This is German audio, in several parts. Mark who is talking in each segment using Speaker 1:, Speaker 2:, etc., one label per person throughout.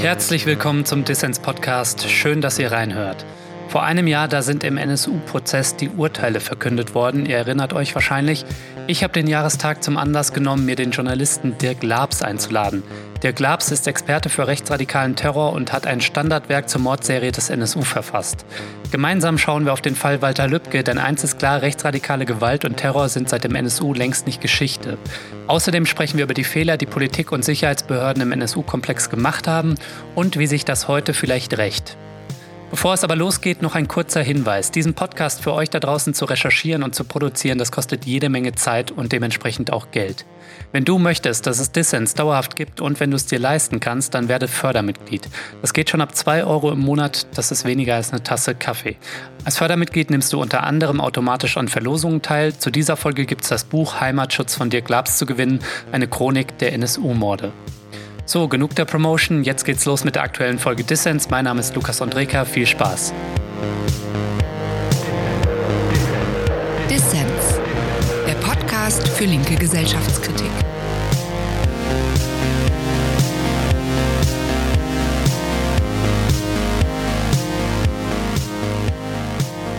Speaker 1: Herzlich willkommen zum Dissens Podcast. Schön, dass ihr reinhört. Vor einem Jahr, da sind im NSU-Prozess die Urteile verkündet worden. Ihr erinnert euch wahrscheinlich. Ich habe den Jahrestag zum Anlass genommen, mir den Journalisten Dirk Labs einzuladen. Dirk Labs ist Experte für rechtsradikalen Terror und hat ein Standardwerk zur Mordserie des NSU verfasst. Gemeinsam schauen wir auf den Fall Walter Lübcke, denn eins ist klar, rechtsradikale Gewalt und Terror sind seit dem NSU längst nicht Geschichte. Außerdem sprechen wir über die Fehler, die Politik und Sicherheitsbehörden im NSU-Komplex gemacht haben und wie sich das heute vielleicht rächt. Bevor es aber losgeht, noch ein kurzer Hinweis. Diesen Podcast für euch da draußen zu recherchieren und zu produzieren, das kostet jede Menge Zeit und dementsprechend auch Geld. Wenn du möchtest, dass es Dissens dauerhaft gibt und wenn du es dir leisten kannst, dann werde Fördermitglied. Das geht schon ab 2 Euro im Monat, das ist weniger als eine Tasse Kaffee. Als Fördermitglied nimmst du unter anderem automatisch an Verlosungen teil. Zu dieser Folge gibt es das Buch Heimatschutz von Dirk Labs zu gewinnen, eine Chronik der NSU-Morde. So, genug der Promotion. Jetzt geht's los mit der aktuellen Folge Dissens. Mein Name ist Lukas Andreka. Viel Spaß.
Speaker 2: Dissens, der Podcast für linke Gesellschaftskritik.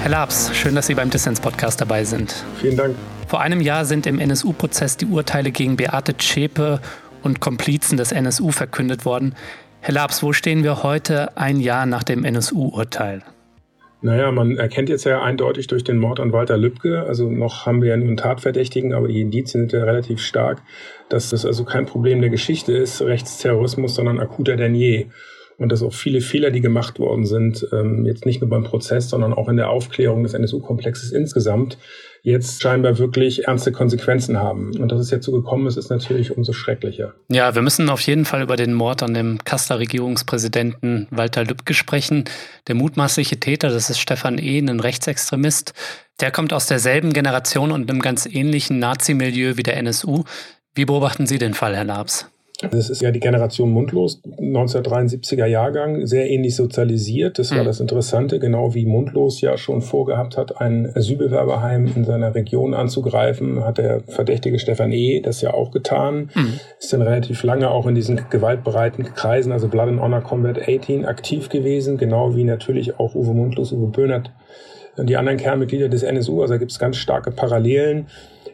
Speaker 1: Herr Labs, schön, dass Sie beim Dissens-Podcast dabei sind.
Speaker 3: Vielen Dank.
Speaker 1: Vor einem Jahr sind im NSU-Prozess die Urteile gegen Beate Zschäpe und Komplizen des NSU verkündet worden. Herr Labs, wo stehen wir heute, ein Jahr nach dem NSU-Urteil?
Speaker 3: Naja, man erkennt jetzt ja eindeutig durch den Mord an Walter Lübcke, also noch haben wir ja nur einen Tatverdächtigen, aber die Indizien sind ja relativ stark, dass das also kein Problem der Geschichte ist, Rechtsterrorismus, sondern akuter denn je. Und dass auch viele Fehler, die gemacht worden sind, ähm, jetzt nicht nur beim Prozess, sondern auch in der Aufklärung des NSU-Komplexes insgesamt, jetzt scheinbar wirklich ernste Konsequenzen haben. Und dass es jetzt so gekommen ist, ist natürlich umso schrecklicher.
Speaker 1: Ja, wir müssen auf jeden Fall über den Mord an dem Kasseler Regierungspräsidenten Walter Lübcke sprechen. Der mutmaßliche Täter, das ist Stefan E., ein Rechtsextremist. Der kommt aus derselben Generation und einem ganz ähnlichen Nazi-Milieu wie der NSU. Wie beobachten Sie den Fall, Herr Labs?
Speaker 3: Das ist ja die Generation Mundlos, 1973er Jahrgang, sehr ähnlich sozialisiert. Das war mhm. das Interessante, genau wie Mundlos ja schon vorgehabt hat, ein Asylbewerberheim in seiner Region anzugreifen, hat der verdächtige Stefan E. das ja auch getan. Mhm. Ist dann relativ lange auch in diesen gewaltbereiten Kreisen, also Blood and Honor Combat 18, aktiv gewesen, genau wie natürlich auch Uwe Mundlos, Uwe Böhnert, die anderen Kernmitglieder des NSU. Also da gibt es ganz starke Parallelen.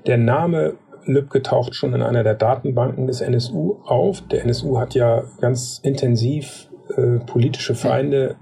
Speaker 3: Der Name Lübcke taucht schon in einer der Datenbanken des NSU auf. Der NSU hat ja ganz intensiv äh, politische Feinde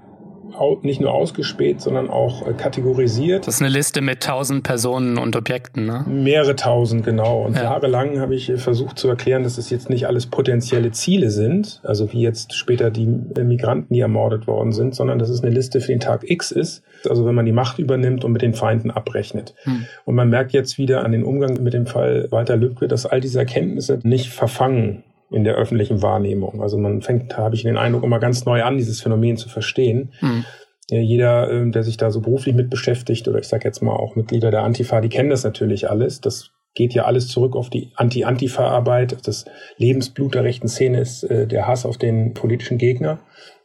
Speaker 3: nicht nur ausgespäht, sondern auch äh, kategorisiert.
Speaker 1: Das ist eine Liste mit tausend Personen und Objekten, ne?
Speaker 3: Mehrere tausend, genau. Und ja. jahrelang habe ich versucht zu erklären, dass es jetzt nicht alles potenzielle Ziele sind, also wie jetzt später die Migranten, die ermordet worden sind, sondern dass es eine Liste für den Tag X ist. Also wenn man die Macht übernimmt und mit den Feinden abrechnet. Hm. Und man merkt jetzt wieder an den Umgang mit dem Fall Walter Lübcke, dass all diese Erkenntnisse nicht verfangen in der öffentlichen Wahrnehmung. Also man fängt, habe ich den Eindruck, immer ganz neu an, dieses Phänomen zu verstehen. Mhm. Ja, jeder, ähm, der sich da so beruflich mit beschäftigt, oder ich sage jetzt mal auch Mitglieder der Antifa, die kennen das natürlich alles. Das geht ja alles zurück auf die Anti-Antifa-Arbeit. Das Lebensblut der rechten Szene ist äh, der Hass auf den politischen Gegner.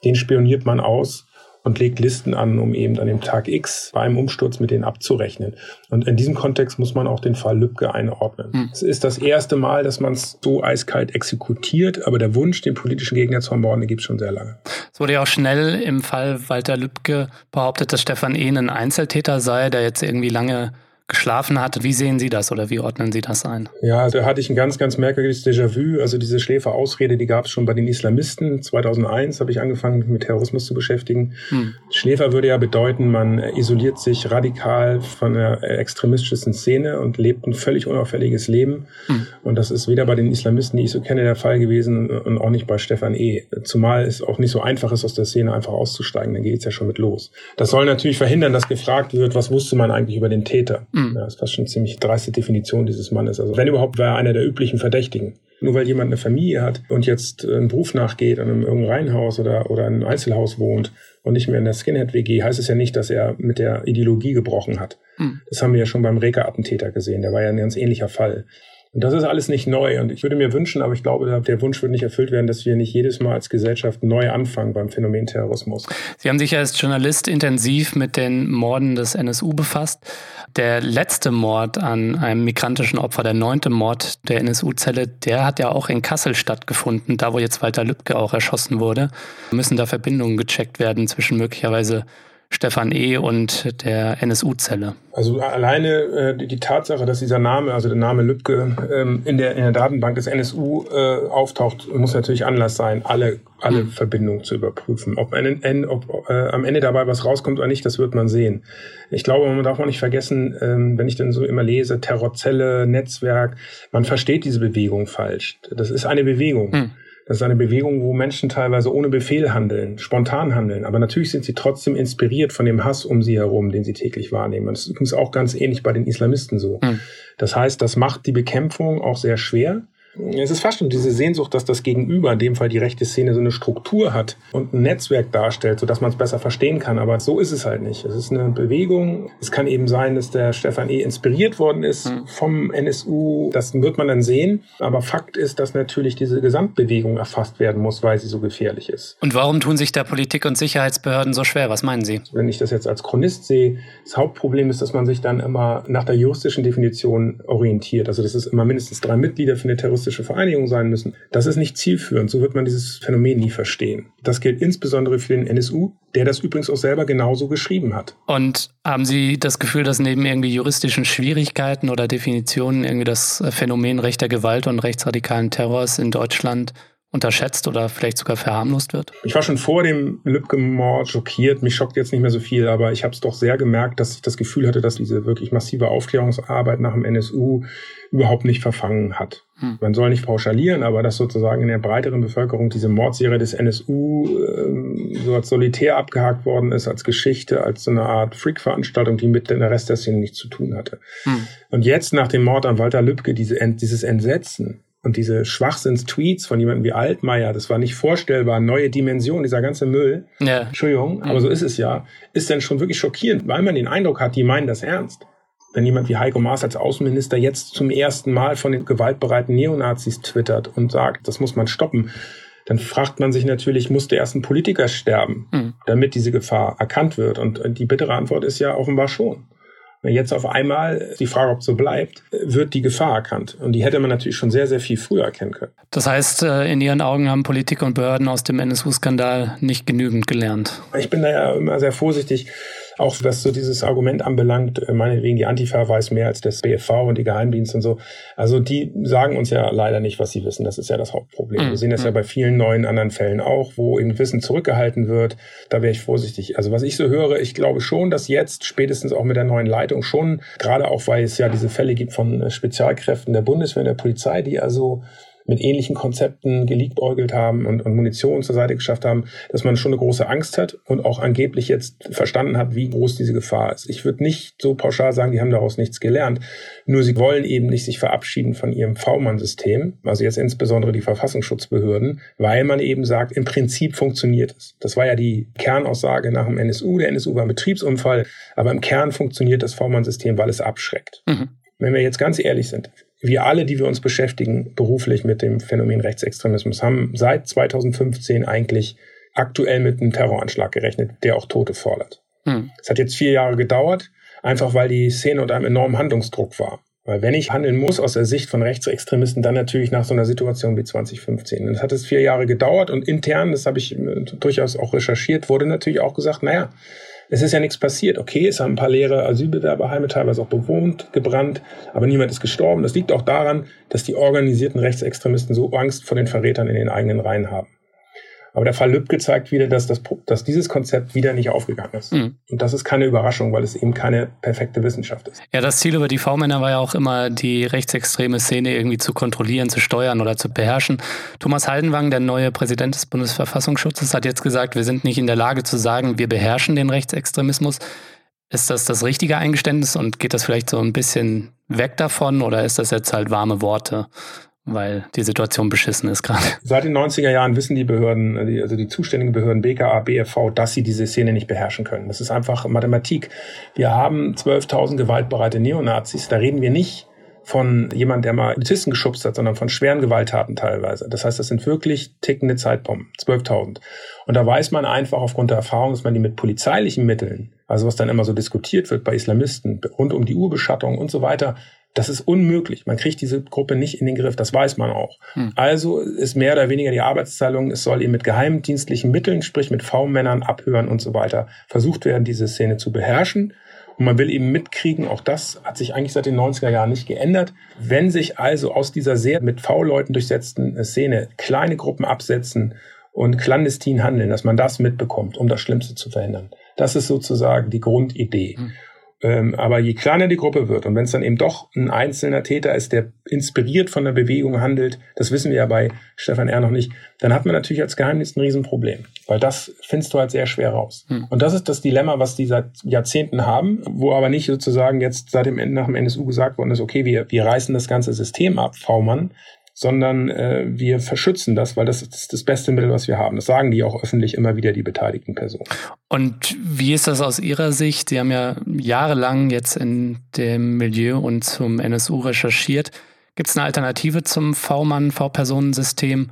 Speaker 3: Den spioniert man aus und legt Listen an, um eben an dem Tag X bei einem Umsturz mit denen abzurechnen. Und in diesem Kontext muss man auch den Fall Lübcke einordnen. Hm. Es ist das erste Mal, dass man es so eiskalt exekutiert, aber der Wunsch, den politischen Gegner zu ermorden, gibt es schon sehr lange.
Speaker 1: Es wurde ja auch schnell im Fall Walter Lübcke behauptet, dass Stefan E. ein Einzeltäter sei, der jetzt irgendwie lange geschlafen hat. Wie sehen Sie das oder wie ordnen Sie das ein?
Speaker 3: Ja, da hatte ich ein ganz, ganz merkwürdiges Déjà-vu. Also diese Schläferausrede, die gab es schon bei den Islamisten. 2001 habe ich angefangen, mich mit Terrorismus zu beschäftigen. Hm. Schläfer würde ja bedeuten, man isoliert sich radikal von der extremistischen Szene und lebt ein völlig unauffälliges Leben. Hm. Und das ist weder bei den Islamisten, die ich so kenne, der Fall gewesen und auch nicht bei Stefan E. Zumal es auch nicht so einfach ist, aus der Szene einfach auszusteigen. Dann geht es ja schon mit los. Das soll natürlich verhindern, dass gefragt wird, was wusste man eigentlich über den Täter. Hm. Mhm. Ja, das war schon ziemlich dreiste Definition dieses Mannes. Also wenn überhaupt, war er einer der üblichen Verdächtigen. Nur weil jemand eine Familie hat und jetzt einen Beruf nachgeht und in irgendeinem Reihenhaus oder, oder in einem Einzelhaus wohnt und nicht mehr in der Skinhead-WG, heißt es ja nicht, dass er mit der Ideologie gebrochen hat. Mhm. Das haben wir ja schon beim Reker-Attentäter gesehen. Der war ja ein ganz ähnlicher Fall. Und das ist alles nicht neu. Und ich würde mir wünschen, aber ich glaube, der Wunsch wird nicht erfüllt werden, dass wir nicht jedes Mal als Gesellschaft neu anfangen beim Phänomen Terrorismus.
Speaker 1: Sie haben sich ja als Journalist intensiv mit den Morden des NSU befasst. Der letzte Mord an einem migrantischen Opfer, der neunte Mord der NSU-Zelle, der hat ja auch in Kassel stattgefunden, da wo jetzt Walter Lübcke auch erschossen wurde. Müssen da Verbindungen gecheckt werden zwischen möglicherweise Stefan E. und der NSU-Zelle.
Speaker 3: Also alleine äh, die Tatsache, dass dieser Name, also der Name Lübcke, ähm, in, der, in der Datenbank des NSU äh, auftaucht, muss natürlich Anlass sein, alle, alle mhm. Verbindungen zu überprüfen. Ob, ein, ob äh, am Ende dabei was rauskommt oder nicht, das wird man sehen. Ich glaube, man darf auch nicht vergessen, ähm, wenn ich dann so immer lese, Terrorzelle, Netzwerk, man versteht diese Bewegung falsch. Das ist eine Bewegung. Mhm. Das ist eine Bewegung, wo Menschen teilweise ohne Befehl handeln, spontan handeln. Aber natürlich sind sie trotzdem inspiriert von dem Hass um sie herum, den sie täglich wahrnehmen. Und das ist übrigens auch ganz ähnlich bei den Islamisten so. Mhm. Das heißt, das macht die Bekämpfung auch sehr schwer. Es ist fast schon diese Sehnsucht, dass das Gegenüber, in dem Fall die rechte Szene, so eine Struktur hat und ein Netzwerk darstellt, sodass man es besser verstehen kann. Aber so ist es halt nicht. Es ist eine Bewegung. Es kann eben sein, dass der Stefan E. inspiriert worden ist mhm. vom NSU. Das wird man dann sehen. Aber Fakt ist, dass natürlich diese Gesamtbewegung erfasst werden muss, weil sie so gefährlich ist.
Speaker 1: Und warum tun sich da Politik und Sicherheitsbehörden so schwer? Was meinen Sie?
Speaker 3: Wenn ich das jetzt als Chronist sehe, das Hauptproblem ist, dass man sich dann immer nach der juristischen Definition orientiert. Also dass es immer mindestens drei Mitglieder für eine terroristische terroristische Vereinigung sein müssen. Das ist nicht zielführend. So wird man dieses Phänomen nie verstehen. Das gilt insbesondere für den NSU, der das übrigens auch selber genauso geschrieben hat.
Speaker 1: Und haben Sie das Gefühl, dass neben irgendwie juristischen Schwierigkeiten oder Definitionen irgendwie das Phänomen rechter Gewalt und rechtsradikalen Terrors in Deutschland unterschätzt oder vielleicht sogar verharmlost wird?
Speaker 3: Ich war schon vor dem Lübcke-Mord schockiert. Mich schockt jetzt nicht mehr so viel, aber ich habe es doch sehr gemerkt, dass ich das Gefühl hatte, dass diese wirklich massive Aufklärungsarbeit nach dem NSU überhaupt nicht verfangen hat. Hm. Man soll nicht pauschalieren, aber dass sozusagen in der breiteren Bevölkerung diese Mordserie des NSU äh, so als solitär abgehakt worden ist, als Geschichte, als so eine Art Freak-Veranstaltung, die mit der Rest der Szene nichts zu tun hatte. Hm. Und jetzt nach dem Mord an Walter Lübcke diese, dieses Entsetzen, und diese Schwachsinns-Tweets von jemandem wie Altmaier, das war nicht vorstellbar, neue Dimension, dieser ganze Müll. Ja. Entschuldigung, aber so ist es ja. Ist denn schon wirklich schockierend, weil man den Eindruck hat, die meinen das ernst. Wenn jemand wie Heiko Maas als Außenminister jetzt zum ersten Mal von den gewaltbereiten Neonazis twittert und sagt, das muss man stoppen, dann fragt man sich natürlich, muss der erste Politiker sterben, mhm. damit diese Gefahr erkannt wird? Und die bittere Antwort ist ja offenbar schon. Jetzt auf einmal, die Frage, ob es so bleibt, wird die Gefahr erkannt. Und die hätte man natürlich schon sehr, sehr viel früher erkennen können.
Speaker 1: Das heißt, äh, in Ihren Augen haben Politik und Behörden aus dem NSU-Skandal nicht genügend gelernt.
Speaker 3: Ich bin da ja immer sehr vorsichtig auch was so dieses Argument anbelangt, äh, meinetwegen die Antifa weiß mehr als das BFV und die Geheimdienste und so. Also die sagen uns ja leider nicht, was sie wissen. Das ist ja das Hauptproblem. Mhm. Wir sehen das ja mhm. bei vielen neuen anderen Fällen auch, wo eben Wissen zurückgehalten wird. Da wäre ich vorsichtig. Also was ich so höre, ich glaube schon, dass jetzt spätestens auch mit der neuen Leitung schon, gerade auch weil es ja diese Fälle gibt von äh, Spezialkräften der Bundeswehr, der Polizei, die also mit ähnlichen Konzepten geliebäugelt haben und, und Munition zur Seite geschafft haben, dass man schon eine große Angst hat und auch angeblich jetzt verstanden hat, wie groß diese Gefahr ist. Ich würde nicht so pauschal sagen, die haben daraus nichts gelernt. Nur sie wollen eben nicht sich verabschieden von ihrem V-Mann-System, also jetzt insbesondere die Verfassungsschutzbehörden, weil man eben sagt, im Prinzip funktioniert es. Das war ja die Kernaussage nach dem NSU. Der NSU war ein Betriebsunfall, aber im Kern funktioniert das V-Mann-System, weil es abschreckt. Mhm. Wenn wir jetzt ganz ehrlich sind, wir alle, die wir uns beschäftigen, beruflich mit dem Phänomen Rechtsextremismus, haben seit 2015 eigentlich aktuell mit einem Terroranschlag gerechnet, der auch Tote fordert. Hm. Es hm. hat jetzt vier Jahre gedauert, einfach weil die Szene unter einem enormen Handlungsdruck war. Weil wenn ich handeln muss aus der Sicht von Rechtsextremisten, dann natürlich nach so einer Situation wie 2015. Und es hat es vier Jahre gedauert und intern, das habe ich äh, durchaus auch recherchiert, wurde natürlich auch gesagt, naja, es ist ja nichts passiert. Okay, es haben ein paar leere Asylbewerberheime teilweise auch bewohnt, gebrannt, aber niemand ist gestorben. Das liegt auch daran, dass die organisierten Rechtsextremisten so Angst vor den Verrätern in den eigenen Reihen haben. Aber der Fall Lübcke zeigt wieder, dass, das, dass dieses Konzept wieder nicht aufgegangen ist. Mhm. Und das ist keine Überraschung, weil es eben keine perfekte Wissenschaft ist.
Speaker 1: Ja, das Ziel über die V-Männer war ja auch immer, die rechtsextreme Szene irgendwie zu kontrollieren, zu steuern oder zu beherrschen. Thomas Haldenwang, der neue Präsident des Bundesverfassungsschutzes, hat jetzt gesagt, wir sind nicht in der Lage zu sagen, wir beherrschen den Rechtsextremismus. Ist das das richtige Eingeständnis und geht das vielleicht so ein bisschen weg davon oder ist das jetzt halt warme Worte? Weil die Situation beschissen ist gerade.
Speaker 3: Seit den 90er Jahren wissen die Behörden, also die zuständigen Behörden BKA, BFV, dass sie diese Szene nicht beherrschen können. Das ist einfach Mathematik. Wir haben 12.000 gewaltbereite Neonazis. Da reden wir nicht von jemand, der mal Polizisten geschubst hat, sondern von schweren Gewalttaten teilweise. Das heißt, das sind wirklich tickende Zeitbomben, 12.000. Und da weiß man einfach aufgrund der Erfahrung, dass man die mit polizeilichen Mitteln, also was dann immer so diskutiert wird bei Islamisten, rund um die Urbeschattung und so weiter, das ist unmöglich. Man kriegt diese Gruppe nicht in den Griff. Das weiß man auch. Hm. Also ist mehr oder weniger die Arbeitsteilung, es soll eben mit geheimdienstlichen Mitteln, sprich mit V-Männern, Abhören und so weiter, versucht werden, diese Szene zu beherrschen. Und man will eben mitkriegen, auch das hat sich eigentlich seit den 90er Jahren nicht geändert. Wenn sich also aus dieser sehr mit V-Leuten durchsetzten Szene kleine Gruppen absetzen und clandestin handeln, dass man das mitbekommt, um das Schlimmste zu verhindern. Das ist sozusagen die Grundidee. Mhm. Ähm, aber je kleiner die Gruppe wird und wenn es dann eben doch ein einzelner Täter ist, der inspiriert von der Bewegung handelt, das wissen wir ja bei Stefan R. noch nicht, dann hat man natürlich als Geheimdienst ein Riesenproblem, weil das findest du halt sehr schwer raus. Hm. Und das ist das Dilemma, was die seit Jahrzehnten haben, wo aber nicht sozusagen jetzt seit dem Ende nach dem NSU gesagt worden ist, okay, wir, wir reißen das ganze System ab, V-Mann, sondern äh, wir verschützen das, weil das ist das beste Mittel, was wir haben. Das sagen die auch öffentlich immer wieder, die beteiligten Personen.
Speaker 1: Und wie ist das aus Ihrer Sicht? Sie haben ja jahrelang jetzt in dem Milieu und zum NSU recherchiert. Gibt es eine Alternative zum V-Mann, V-Personensystem?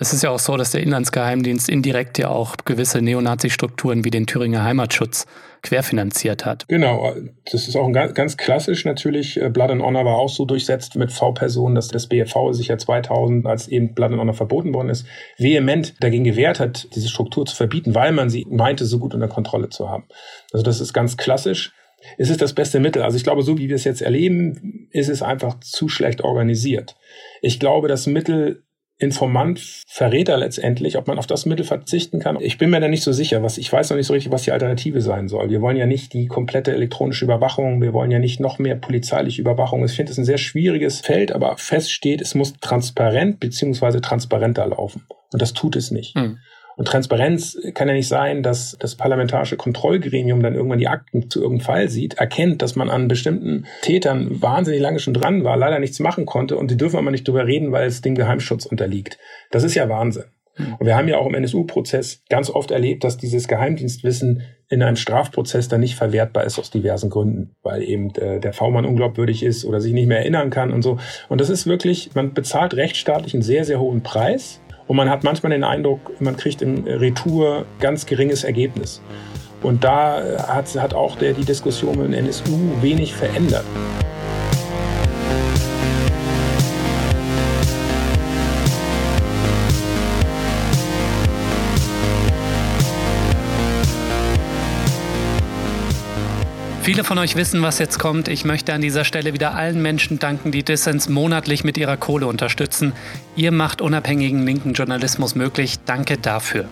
Speaker 1: Es ist ja auch so, dass der Inlandsgeheimdienst indirekt ja auch gewisse Neonazi-Strukturen wie den Thüringer Heimatschutz querfinanziert hat.
Speaker 3: Genau, das ist auch ein ganz, ganz klassisch natürlich. Äh, Blood and Honor war auch so durchsetzt mit V-Personen, dass das BFV sich ja 2000, als eben Blood and Honor verboten worden ist, vehement dagegen gewehrt hat, diese Struktur zu verbieten, weil man sie meinte, so gut unter Kontrolle zu haben. Also das ist ganz klassisch. Es ist das beste Mittel. Also ich glaube, so wie wir es jetzt erleben, ist es einfach zu schlecht organisiert. Ich glaube, das Mittel Informant, Verräter letztendlich, ob man auf das Mittel verzichten kann. Ich bin mir da nicht so sicher. Was, ich weiß noch nicht so richtig, was die Alternative sein soll. Wir wollen ja nicht die komplette elektronische Überwachung. Wir wollen ja nicht noch mehr polizeiliche Überwachung. Ich finde es ein sehr schwieriges Feld, aber fest steht, es muss transparent beziehungsweise transparenter laufen. Und das tut es nicht. Hm. Und Transparenz kann ja nicht sein, dass das parlamentarische Kontrollgremium dann irgendwann die Akten zu irgendeinem Fall sieht, erkennt, dass man an bestimmten Tätern wahnsinnig lange schon dran war, leider nichts machen konnte und die dürfen aber nicht drüber reden, weil es dem Geheimschutz unterliegt. Das ist ja Wahnsinn. Und wir haben ja auch im NSU-Prozess ganz oft erlebt, dass dieses Geheimdienstwissen in einem Strafprozess dann nicht verwertbar ist aus diversen Gründen, weil eben äh, der V-Mann unglaubwürdig ist oder sich nicht mehr erinnern kann und so. Und das ist wirklich, man bezahlt rechtsstaatlich einen sehr, sehr hohen Preis und man hat manchmal den Eindruck, man kriegt im Retour ganz geringes Ergebnis. Und da hat, hat auch der, die Diskussion mit dem NSU wenig verändert.
Speaker 1: Viele von euch wissen, was jetzt kommt. Ich möchte an dieser Stelle wieder allen Menschen danken, die Dissens monatlich mit ihrer Kohle unterstützen. Ihr macht unabhängigen linken Journalismus möglich. Danke dafür.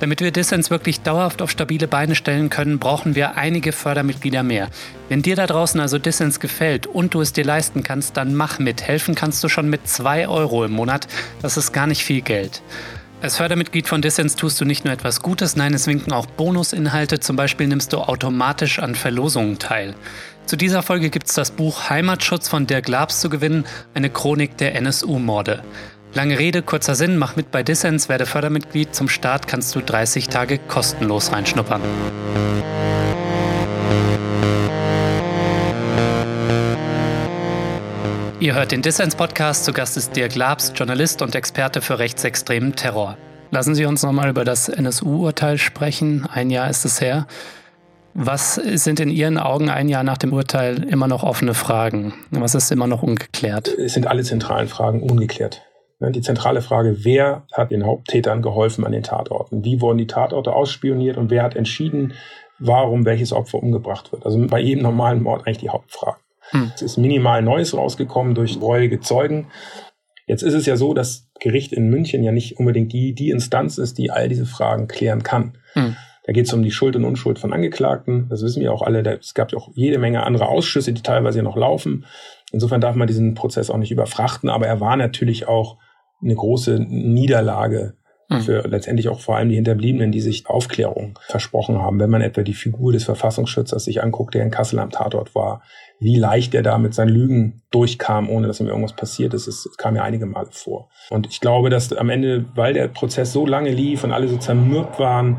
Speaker 1: Damit wir Dissens wirklich dauerhaft auf stabile Beine stellen können, brauchen wir einige Fördermitglieder mehr. Wenn dir da draußen also Dissens gefällt und du es dir leisten kannst, dann mach mit. Helfen kannst du schon mit 2 Euro im Monat. Das ist gar nicht viel Geld. Als Fördermitglied von Dissens tust du nicht nur etwas Gutes, nein, es winken auch Bonusinhalte. Zum Beispiel nimmst du automatisch an Verlosungen teil. Zu dieser Folge gibt es das Buch Heimatschutz von Dirk Labs zu gewinnen, eine Chronik der NSU-Morde. Lange Rede, kurzer Sinn, mach mit bei Dissens, werde Fördermitglied. Zum Start kannst du 30 Tage kostenlos reinschnuppern. Ihr hört den Dissens-Podcast. Zu Gast ist Dirk Labs, Journalist und Experte für rechtsextremen Terror. Lassen Sie uns nochmal über das NSU-Urteil sprechen. Ein Jahr ist es her. Was sind in Ihren Augen ein Jahr nach dem Urteil immer noch offene Fragen? Was ist immer noch ungeklärt?
Speaker 3: Es sind alle zentralen Fragen ungeklärt. Die zentrale Frage, wer hat den Haupttätern geholfen an den Tatorten? Wie wurden die Tatorte ausspioniert und wer hat entschieden, warum welches Opfer umgebracht wird? Also bei jedem normalen Mord eigentlich die Hauptfrage. Hm. Es ist minimal Neues rausgekommen durch reuige Zeugen. Jetzt ist es ja so, dass Gericht in München ja nicht unbedingt die, die Instanz ist, die all diese Fragen klären kann. Hm. Da geht es um die Schuld und Unschuld von Angeklagten. Das wissen wir auch alle. Es gab ja auch jede Menge andere Ausschüsse, die teilweise noch laufen. Insofern darf man diesen Prozess auch nicht überfrachten. Aber er war natürlich auch eine große Niederlage hm. für letztendlich auch vor allem die Hinterbliebenen, die sich Aufklärung versprochen haben. Wenn man etwa die Figur des Verfassungsschützers sich anguckt, der in Kassel am Tatort war, wie leicht er da mit seinen Lügen durchkam, ohne dass ihm irgendwas passiert ist, es kam ja einige Male vor. Und ich glaube, dass am Ende, weil der Prozess so lange lief und alle so zermürbt waren,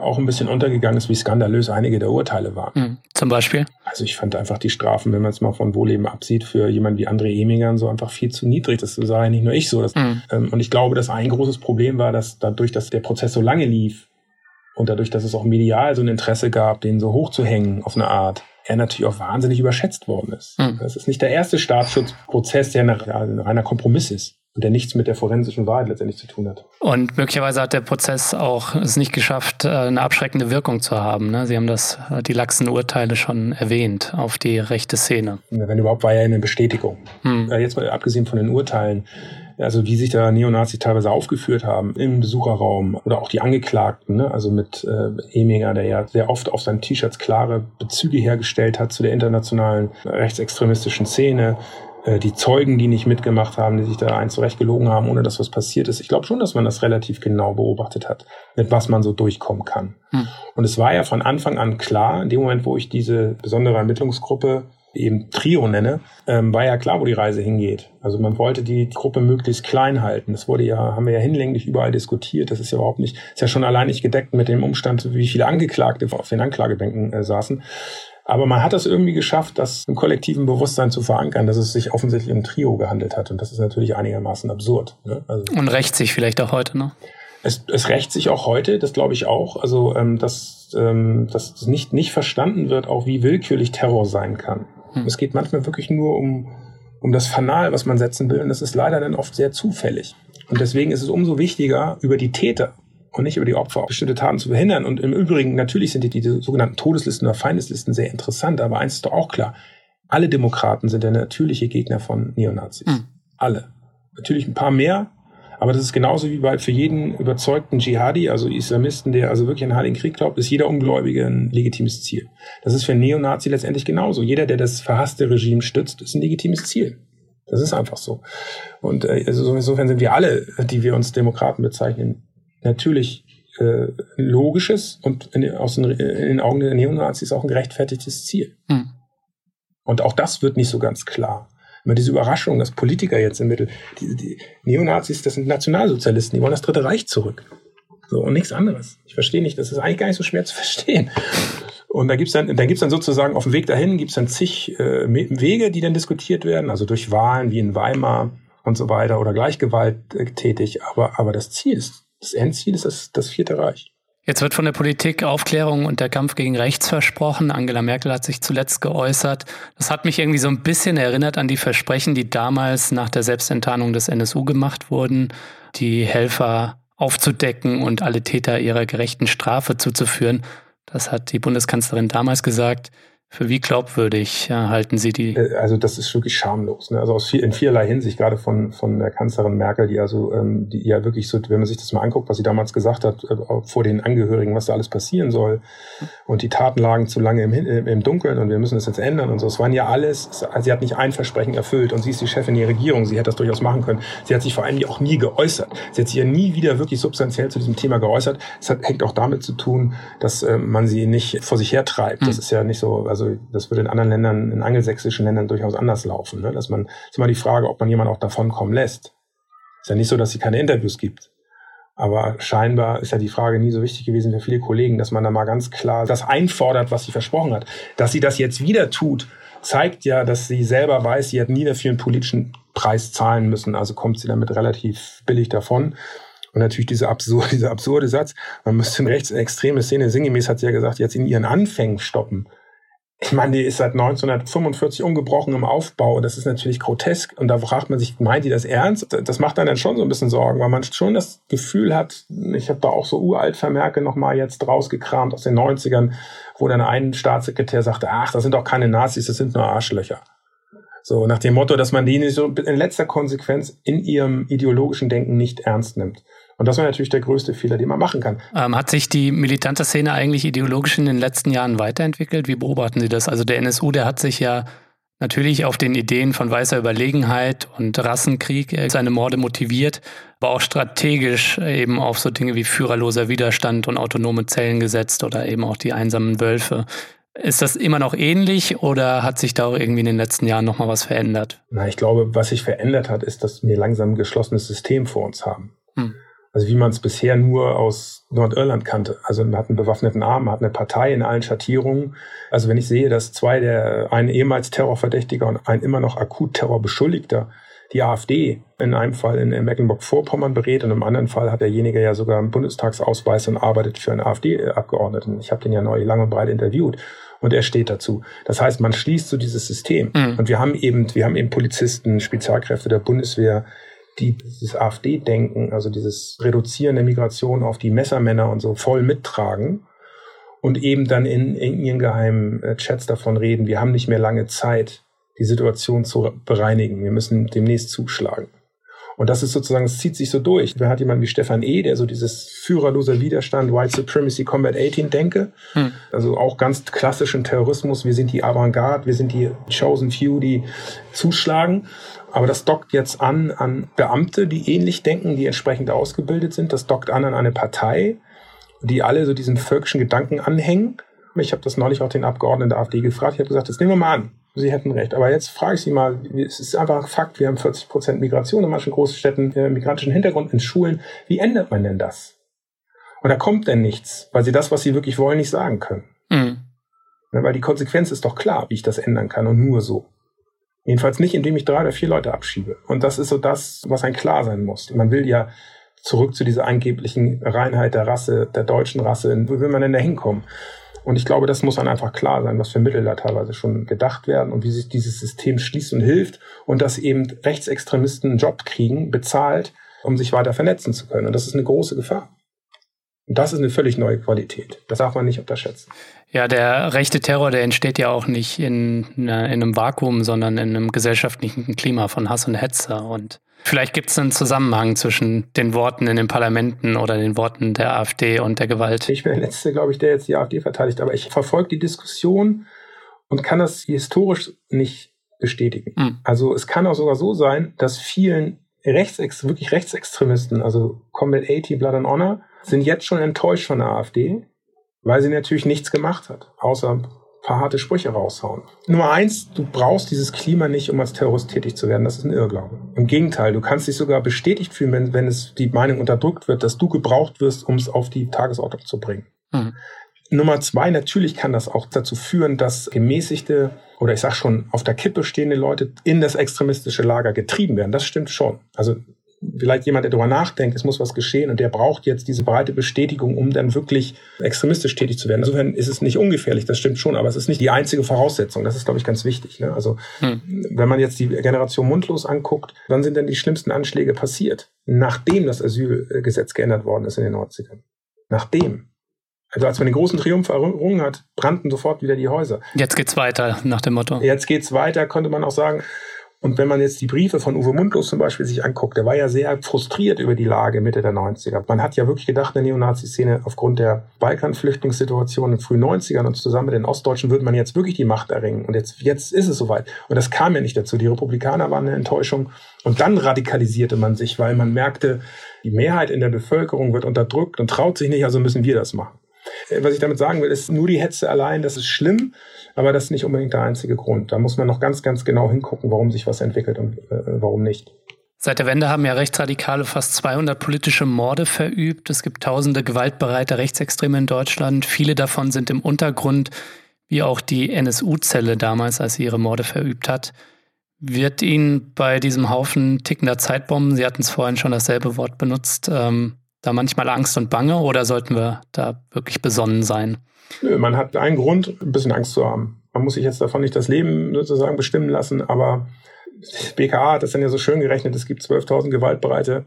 Speaker 3: auch ein bisschen untergegangen ist, wie skandalös einige der Urteile waren. Mhm.
Speaker 1: Zum Beispiel?
Speaker 3: Also ich fand einfach die Strafen, wenn man es mal von Wohleben absieht, für jemanden wie André Emingern so einfach viel zu niedrig. Das sah ja nicht nur ich so. Das, mhm. ähm, und ich glaube, dass ein großes Problem war, dass dadurch, dass der Prozess so lange lief und dadurch, dass es auch medial so ein Interesse gab, den so hochzuhängen auf eine Art, er natürlich auch wahnsinnig überschätzt worden ist. Mhm. Das ist nicht der erste Staatsschutzprozess, der ein reiner Kompromiss ist und der nichts mit der forensischen Wahrheit letztendlich zu tun hat.
Speaker 1: Und möglicherweise hat der Prozess auch es nicht geschafft, äh, eine abschreckende Wirkung zu haben. Ne? Sie haben das, äh, die laxen Urteile schon erwähnt auf die rechte Szene.
Speaker 3: Wenn überhaupt, war ja eine Bestätigung. Hm. Jetzt mal abgesehen von den Urteilen, also wie sich da Neonazis teilweise aufgeführt haben im Besucherraum oder auch die Angeklagten, ne? also mit äh, Eminger, der ja sehr oft auf seinen T-Shirts klare Bezüge hergestellt hat zu der internationalen rechtsextremistischen Szene, äh, die Zeugen, die nicht mitgemacht haben, die sich da ein zurechtgelogen haben, ohne dass was passiert ist. Ich glaube schon, dass man das relativ genau beobachtet hat, mit was man so durchkommen kann. Hm. Und es war ja von Anfang an klar, in dem Moment, wo ich diese besondere Ermittlungsgruppe eben Trio nenne, ähm, war ja klar, wo die Reise hingeht. Also man wollte die Gruppe möglichst klein halten. Das wurde ja, haben wir ja hinlänglich überall diskutiert. Das ist ja überhaupt nicht, ist ja schon allein nicht gedeckt mit dem Umstand, wie viele Angeklagte auf den Anklagebänken äh, saßen. Aber man hat es irgendwie geschafft, das im kollektiven Bewusstsein zu verankern, dass es sich offensichtlich um Trio gehandelt hat. Und das ist natürlich einigermaßen absurd.
Speaker 1: Ne? Also Und rächt sich vielleicht auch heute, ne?
Speaker 3: Es, es rächt sich auch heute, das glaube ich auch. Also, ähm, dass, ähm, dass nicht, nicht verstanden wird, auch wie willkürlich Terror sein kann. Hm. Es geht manchmal wirklich nur um, um das Fanal, was man setzen will. Und das ist leider dann oft sehr zufällig. Und deswegen ist es umso wichtiger, über die Täter und nicht über die Opfer bestimmte Taten zu verhindern. Und im Übrigen, natürlich sind die, die sogenannten Todeslisten oder Feindeslisten sehr interessant. Aber eins ist doch auch klar. Alle Demokraten sind der natürliche Gegner von Neonazis. Hm. Alle. Natürlich ein paar mehr, aber das ist genauso wie bei für jeden überzeugten Dschihadi, also Islamisten, der also wirklich an den Heiligen Krieg glaubt, ist jeder Ungläubige ein legitimes Ziel. Das ist für Neonazi letztendlich genauso. Jeder, der das verhasste Regime stützt, ist ein legitimes Ziel. Das ist einfach so. Und äh, also insofern sind wir alle, die wir uns Demokraten bezeichnen, natürlich äh, logisches und in, aus den, in den Augen der Neonazis auch ein gerechtfertigtes Ziel. Hm. Und auch das wird nicht so ganz klar immer diese Überraschung, dass Politiker jetzt im Mittel, die, die Neonazis, das sind Nationalsozialisten, die wollen das Dritte Reich zurück. So, und nichts anderes. Ich verstehe nicht, das ist eigentlich gar nicht so schwer zu verstehen. Und da gibt's dann, da gibt's dann sozusagen auf dem Weg dahin gibt's dann zig äh, Wege, die dann diskutiert werden, also durch Wahlen wie in Weimar und so weiter oder gleichgewalttätig. Aber, aber das Ziel ist, das Endziel ist das, das Vierte Reich.
Speaker 1: Jetzt wird von der Politik Aufklärung und der Kampf gegen rechts versprochen. Angela Merkel hat sich zuletzt geäußert. Das hat mich irgendwie so ein bisschen erinnert an die Versprechen, die damals nach der Selbstenttarnung des NSU gemacht wurden, die Helfer aufzudecken und alle Täter ihrer gerechten Strafe zuzuführen. Das hat die Bundeskanzlerin damals gesagt. Für wie glaubwürdig ja, halten Sie die?
Speaker 3: Äh, also das ist wirklich schamlos. Ne? Also aus viel, in vielerlei Hinsicht, gerade von, von der Kanzlerin Merkel, die also ähm, die ja wirklich so, wenn man sich das mal anguckt, was sie damals gesagt hat, äh, vor den Angehörigen, was da alles passieren soll. Und die Taten lagen zu lange im, im Dunkeln und wir müssen das jetzt ändern und so. Es waren ja alles, also sie hat nicht ein Versprechen erfüllt und sie ist die Chefin der Regierung, sie hätte das durchaus machen können. Sie hat sich vor allem auch nie geäußert. Sie hat sich ja nie wieder wirklich substanziell zu diesem Thema geäußert. Es hat, hängt auch damit zu tun, dass äh, man sie nicht vor sich hertreibt. Das hm. ist ja nicht so, also also das würde in anderen Ländern, in angelsächsischen Ländern durchaus anders laufen. Ne? Dass man, ist immer die Frage, ob man jemanden auch davon kommen lässt. Ist ja nicht so, dass sie keine Interviews gibt. Aber scheinbar ist ja die Frage nie so wichtig gewesen für viele Kollegen, dass man da mal ganz klar das einfordert, was sie versprochen hat. Dass sie das jetzt wieder tut, zeigt ja, dass sie selber weiß, sie hat nie dafür einen politischen Preis zahlen müssen. Also kommt sie damit relativ billig davon. Und natürlich dieser absurde, dieser absurde Satz, man müsste eine rechtsextreme Szene, sinngemäß hat sie ja gesagt, jetzt in ihren Anfängen stoppen ich meine, die ist seit 1945 ungebrochen im Aufbau. Das ist natürlich grotesk. Und da fragt man sich, meint die das ernst? Das macht dann schon so ein bisschen Sorgen, weil man schon das Gefühl hat, ich habe da auch so uralt Vermerke nochmal jetzt rausgekramt aus den 90ern, wo dann ein Staatssekretär sagte, ach, das sind doch keine Nazis, das sind nur Arschlöcher. So nach dem Motto, dass man die so in letzter Konsequenz in ihrem ideologischen Denken nicht ernst nimmt. Und das war natürlich der größte Fehler, den man machen kann.
Speaker 1: Ähm, hat sich die militante Szene eigentlich ideologisch in den letzten Jahren weiterentwickelt? Wie beobachten Sie das? Also der NSU, der hat sich ja natürlich auf den Ideen von weißer Überlegenheit und Rassenkrieg seine Morde motiviert, aber auch strategisch eben auf so Dinge wie führerloser Widerstand und autonome Zellen gesetzt oder eben auch die einsamen Wölfe. Ist das immer noch ähnlich oder hat sich da auch irgendwie in den letzten Jahren nochmal was verändert?
Speaker 3: Na, ich glaube, was sich verändert hat, ist, dass wir langsam ein geschlossenes System vor uns haben. Hm. Also wie man es bisher nur aus Nordirland kannte. Also man hat einen bewaffneten Arm, man hat eine Partei in allen Schattierungen. Also wenn ich sehe, dass zwei der, ein ehemals Terrorverdächtiger und ein immer noch akut Terrorbeschuldigter die AfD in einem Fall in Mecklenburg-Vorpommern berät und im anderen Fall hat derjenige ja sogar einen Bundestagsausweis und arbeitet für einen AfD-Abgeordneten. Ich habe den ja neu lang und breit interviewt und er steht dazu. Das heißt, man schließt so dieses System. Mhm. Und wir haben eben, wir haben eben Polizisten, Spezialkräfte der Bundeswehr, die dieses AfD-Denken, also dieses Reduzieren der Migration auf die Messermänner und so voll mittragen und eben dann in, in ihren geheimen äh, Chats davon reden, wir haben nicht mehr lange Zeit, die Situation zu bereinigen. Wir müssen demnächst zuschlagen. Und das ist sozusagen, es zieht sich so durch. Wer hat jemanden wie Stefan E., der so dieses führerlose Widerstand, White Supremacy Combat 18 denke, hm. also auch ganz klassischen Terrorismus, wir sind die Avantgarde, wir sind die Chosen Few, die zuschlagen. Aber das dockt jetzt an an Beamte, die ähnlich denken, die entsprechend ausgebildet sind. Das dockt an an eine Partei, die alle so diesen völkischen Gedanken anhängen. Ich habe das neulich auch den Abgeordneten der AfD gefragt. Ich habe gesagt, das nehmen wir mal an. Sie hätten recht. Aber jetzt frage ich Sie mal, es ist einfach ein Fakt, wir haben 40 Prozent Migration in manchen Großstädten, äh, migrantischen Hintergrund in Schulen. Wie ändert man denn das? Und da kommt denn nichts, weil Sie das, was Sie wirklich wollen, nicht sagen können. Mhm. Ja, weil die Konsequenz ist doch klar, wie ich das ändern kann und nur so. Jedenfalls nicht, indem ich drei oder vier Leute abschiebe. Und das ist so das, was ein klar sein muss. Man will ja zurück zu dieser angeblichen Reinheit der Rasse, der deutschen Rasse. Wo will man denn da hinkommen? Und ich glaube, das muss dann einfach klar sein, was für Mittel da teilweise schon gedacht werden und wie sich dieses System schließt und hilft und dass eben Rechtsextremisten einen Job kriegen, bezahlt, um sich weiter vernetzen zu können. Und das ist eine große Gefahr. Und das ist eine völlig neue Qualität. Das darf man nicht unterschätzen.
Speaker 1: Ja, der rechte Terror, der entsteht ja auch nicht in, in einem Vakuum, sondern in einem gesellschaftlichen Klima von Hass und Hetze. Und Vielleicht gibt es einen Zusammenhang zwischen den Worten in den Parlamenten oder den Worten der AfD und der Gewalt.
Speaker 3: Ich bin der Letzte, glaube ich, der jetzt die AfD verteidigt, aber ich verfolge die Diskussion und kann das historisch nicht bestätigen. Mhm. Also es kann auch sogar so sein, dass vielen Rechtsex wirklich Rechtsextremisten, also Combat 80, Blood and Honor, sind jetzt schon enttäuscht von der AfD, weil sie natürlich nichts gemacht hat, außer paar harte Sprüche raushauen. Nummer eins, du brauchst dieses Klima nicht, um als Terrorist tätig zu werden. Das ist ein Irrglaube. Im Gegenteil, du kannst dich sogar bestätigt fühlen, wenn, wenn es die Meinung unterdrückt wird, dass du gebraucht wirst, um es auf die Tagesordnung zu bringen. Mhm. Nummer zwei, natürlich kann das auch dazu führen, dass gemäßigte oder ich sag schon auf der Kippe stehende Leute in das extremistische Lager getrieben werden. Das stimmt schon. Also vielleicht jemand, der darüber nachdenkt, es muss was geschehen und der braucht jetzt diese breite Bestätigung, um dann wirklich extremistisch tätig zu werden. Insofern ist es nicht ungefährlich, das stimmt schon, aber es ist nicht die einzige Voraussetzung. Das ist, glaube ich, ganz wichtig. Ne? Also hm. wenn man jetzt die Generation Mundlos anguckt, wann sind denn die schlimmsten Anschläge passiert? Nachdem das Asylgesetz geändert worden ist in den 90ern. Nachdem. Also als man den großen Triumph errungen hat, brannten sofort wieder die Häuser.
Speaker 1: Jetzt geht's weiter, nach dem Motto.
Speaker 3: Jetzt geht's weiter, konnte man auch sagen, und wenn man jetzt die Briefe von Uwe Mundlos zum Beispiel sich anguckt, der war ja sehr frustriert über die Lage Mitte der 90er. Man hat ja wirklich gedacht, in der Neonazi-Szene aufgrund der Balkan-Flüchtlingssituation in den frühen 90ern und zusammen mit den Ostdeutschen würde man jetzt wirklich die Macht erringen. Und jetzt, jetzt ist es soweit. Und das kam ja nicht dazu. Die Republikaner waren eine Enttäuschung. Und dann radikalisierte man sich, weil man merkte, die Mehrheit in der Bevölkerung wird unterdrückt und traut sich nicht, also müssen wir das machen. Äh, was ich damit sagen will, ist nur die Hetze allein, das ist schlimm, aber das ist nicht unbedingt der einzige Grund. Da muss man noch ganz, ganz genau hingucken, warum sich was entwickelt und äh, warum nicht.
Speaker 1: Seit der Wende haben ja Rechtsradikale fast 200 politische Morde verübt. Es gibt tausende gewaltbereite Rechtsextreme in Deutschland. Viele davon sind im Untergrund, wie auch die NSU-Zelle damals, als sie ihre Morde verübt hat. Wird Ihnen bei diesem Haufen tickender Zeitbomben, Sie hatten es vorhin schon dasselbe Wort benutzt, ähm, da manchmal Angst und Bange oder sollten wir da wirklich besonnen sein?
Speaker 3: Nö, man hat einen Grund, ein bisschen Angst zu haben. Man muss sich jetzt davon nicht das Leben sozusagen bestimmen lassen, aber BKA hat das dann ja so schön gerechnet, es gibt 12.000 gewaltbereite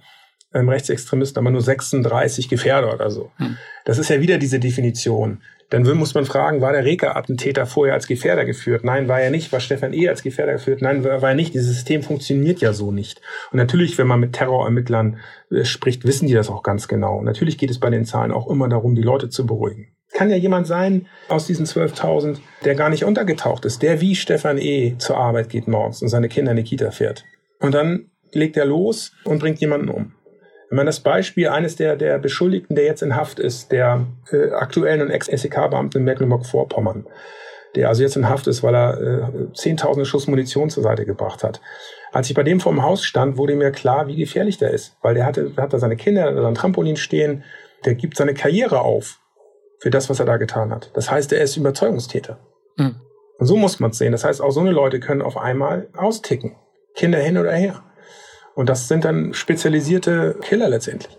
Speaker 3: ähm, Rechtsextremisten, aber nur 36 Gefährder oder so. Hm. Das ist ja wieder diese Definition. Dann muss man fragen, war der Reka-Attentäter vorher als Gefährder geführt? Nein, war er nicht. War Stefan E. als Gefährder geführt? Nein, war er nicht. Dieses System funktioniert ja so nicht. Und natürlich, wenn man mit Terrorermittlern äh, spricht, wissen die das auch ganz genau. Und natürlich geht es bei den Zahlen auch immer darum, die Leute zu beruhigen. Kann ja jemand sein aus diesen 12.000, der gar nicht untergetaucht ist, der wie Stefan E. zur Arbeit geht morgens und seine Kinder in die Kita fährt. Und dann legt er los und bringt jemanden um. Wenn man das Beispiel eines der, der Beschuldigten, der jetzt in Haft ist, der äh, aktuellen und Ex-SEK-Beamten in Mecklenburg-Vorpommern, der also jetzt in Haft ist, weil er äh, zehntausende Schuss Munition zur Seite gebracht hat. Als ich bei dem vor dem Haus stand, wurde mir klar, wie gefährlich der ist. Weil der hatte, hat da seine Kinder, sein Trampolin stehen, der gibt seine Karriere auf für das, was er da getan hat. Das heißt, er ist Überzeugungstäter. Mhm. Und so muss man es sehen. Das heißt, auch so eine Leute können auf einmal austicken. Kinder hin oder her. Und das sind dann spezialisierte Killer letztendlich.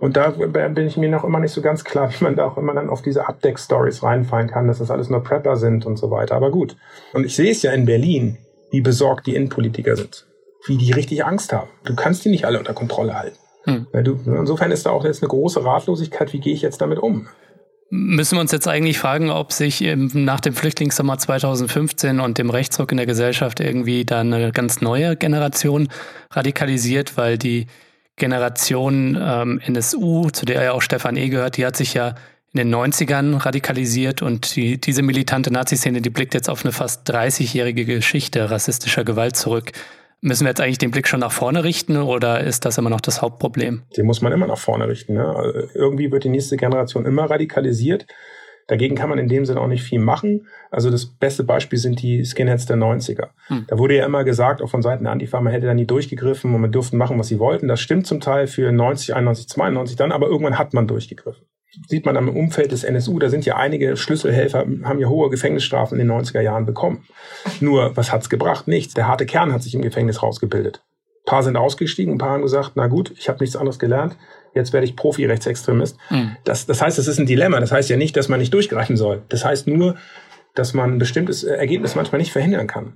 Speaker 3: Und da bin ich mir noch immer nicht so ganz klar, wie man da auch immer dann auf diese Abdeck-Stories reinfallen kann, dass das alles nur Prepper sind und so weiter. Aber gut. Und ich sehe es ja in Berlin, wie besorgt die Innenpolitiker sind. Wie die richtig Angst haben. Du kannst die nicht alle unter Kontrolle halten. Hm. Du, insofern ist da auch jetzt eine große Ratlosigkeit, wie gehe ich jetzt damit um?
Speaker 1: Müssen wir uns jetzt eigentlich fragen, ob sich nach dem Flüchtlingssommer 2015 und dem Rechtsruck in der Gesellschaft irgendwie da eine ganz neue Generation radikalisiert, weil die Generation ähm, NSU, zu der ja auch Stefan E. gehört, die hat sich ja in den 90ern radikalisiert und die, diese militante Nazi-Szene, die blickt jetzt auf eine fast 30-jährige Geschichte rassistischer Gewalt zurück. Müssen wir jetzt eigentlich den Blick schon nach vorne richten oder ist das immer noch das Hauptproblem?
Speaker 3: Den muss man immer nach vorne richten. Ne? Also irgendwie wird die nächste Generation immer radikalisiert. Dagegen kann man in dem Sinne auch nicht viel machen. Also das beste Beispiel sind die Skinheads der 90er. Hm. Da wurde ja immer gesagt, auch von Seiten der Antifa, man hätte da nie durchgegriffen und man durften machen, was sie wollten. Das stimmt zum Teil für 90, 91, 92 dann, aber irgendwann hat man durchgegriffen. Sieht man am Umfeld des NSU, da sind ja einige Schlüsselhelfer, haben ja hohe Gefängnisstrafen in den 90er Jahren bekommen. Nur, was hat's gebracht? Nichts. Der harte Kern hat sich im Gefängnis rausgebildet. Ein paar sind ausgestiegen, ein paar haben gesagt, na gut, ich habe nichts anderes gelernt jetzt werde ich Profi-Rechtsextremist. Mhm. Das, das heißt, es ist ein Dilemma. Das heißt ja nicht, dass man nicht durchgreifen soll. Das heißt nur, dass man ein bestimmtes Ergebnis manchmal nicht verhindern kann.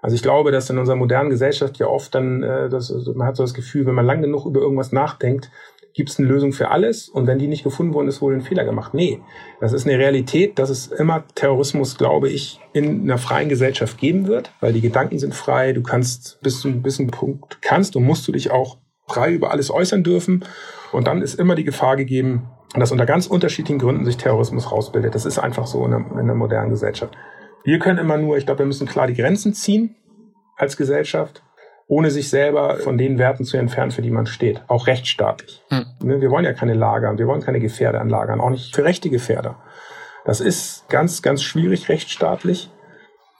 Speaker 3: Also ich glaube, dass in unserer modernen Gesellschaft ja oft dann, äh, das, man hat so das Gefühl, wenn man lang genug über irgendwas nachdenkt, gibt es eine Lösung für alles und wenn die nicht gefunden worden ist, wurde ein Fehler gemacht. Nee, das ist eine Realität, dass es immer Terrorismus, glaube ich, in einer freien Gesellschaft geben wird, weil die Gedanken sind frei, du kannst bis zu einem gewissen Punkt kannst und musst du dich auch frei über alles äußern dürfen und dann ist immer die Gefahr gegeben, dass unter ganz unterschiedlichen Gründen sich Terrorismus rausbildet. Das ist einfach so in der, in der modernen Gesellschaft. Wir können immer nur, ich glaube, wir müssen klar die Grenzen ziehen als Gesellschaft, ohne sich selber von den Werten zu entfernen, für die man steht. Auch rechtsstaatlich. Hm. Ne, wir wollen ja keine Lager, wir wollen keine Gefährder anlagern, auch nicht für rechte Gefährder. Das ist ganz, ganz schwierig rechtsstaatlich.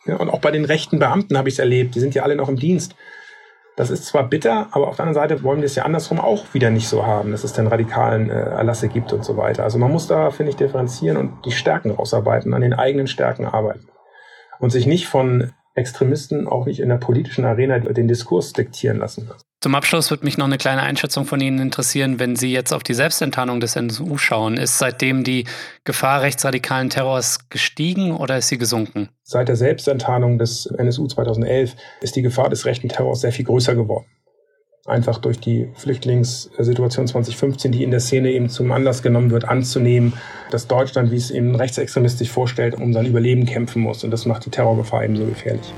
Speaker 3: Ja, und auch bei den rechten Beamten habe ich es erlebt. Die sind ja alle noch im Dienst. Das ist zwar bitter, aber auf der anderen Seite wollen wir es ja andersrum auch wieder nicht so haben, dass es dann radikalen äh, Erlasse gibt und so weiter. Also man muss da, finde ich, differenzieren und die Stärken rausarbeiten, an den eigenen Stärken arbeiten. Und sich nicht von Extremisten auch nicht in der politischen Arena den Diskurs diktieren lassen.
Speaker 1: Zum Abschluss würde mich noch eine kleine Einschätzung von Ihnen interessieren, wenn Sie jetzt auf die Selbstenttarnung des NSU schauen. Ist seitdem die Gefahr rechtsradikalen Terrors gestiegen oder ist sie gesunken?
Speaker 3: Seit der Selbstenttarnung des NSU 2011 ist die Gefahr des rechten Terrors sehr viel größer geworden. Einfach durch die Flüchtlingssituation 2015, die in der Szene eben zum Anlass genommen wird, anzunehmen, dass Deutschland, wie es eben rechtsextremistisch vorstellt, um sein Überleben kämpfen muss. Und das macht die Terrorgefahr eben so gefährlich.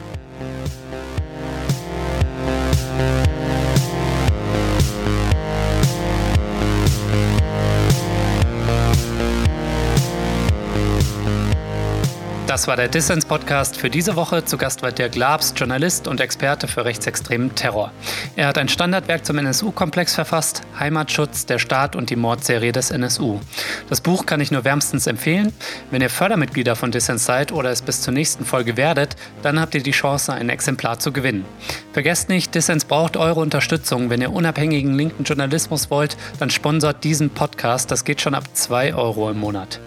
Speaker 1: Das war der Dissens-Podcast für diese Woche. Zu Gast war Dirk Labs, Journalist und Experte für rechtsextremen Terror. Er hat ein Standardwerk zum NSU-Komplex verfasst, Heimatschutz, der Staat und die Mordserie des NSU. Das Buch kann ich nur wärmstens empfehlen. Wenn ihr Fördermitglieder von Dissens seid oder es bis zur nächsten Folge werdet, dann habt ihr die Chance, ein Exemplar zu gewinnen. Vergesst nicht, Dissens braucht eure Unterstützung. Wenn ihr unabhängigen linken Journalismus wollt, dann sponsort diesen Podcast. Das geht schon ab 2 Euro im Monat.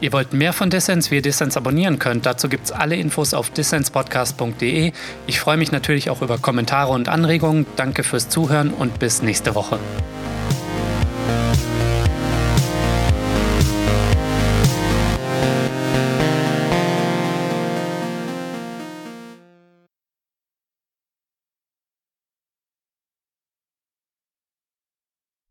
Speaker 1: Ihr wollt mehr von Dissens, wie ihr Dissens abonnieren könnt. Dazu gibt es alle Infos auf dissenspodcast.de. Ich freue mich natürlich auch über Kommentare und Anregungen. Danke fürs Zuhören und bis nächste Woche.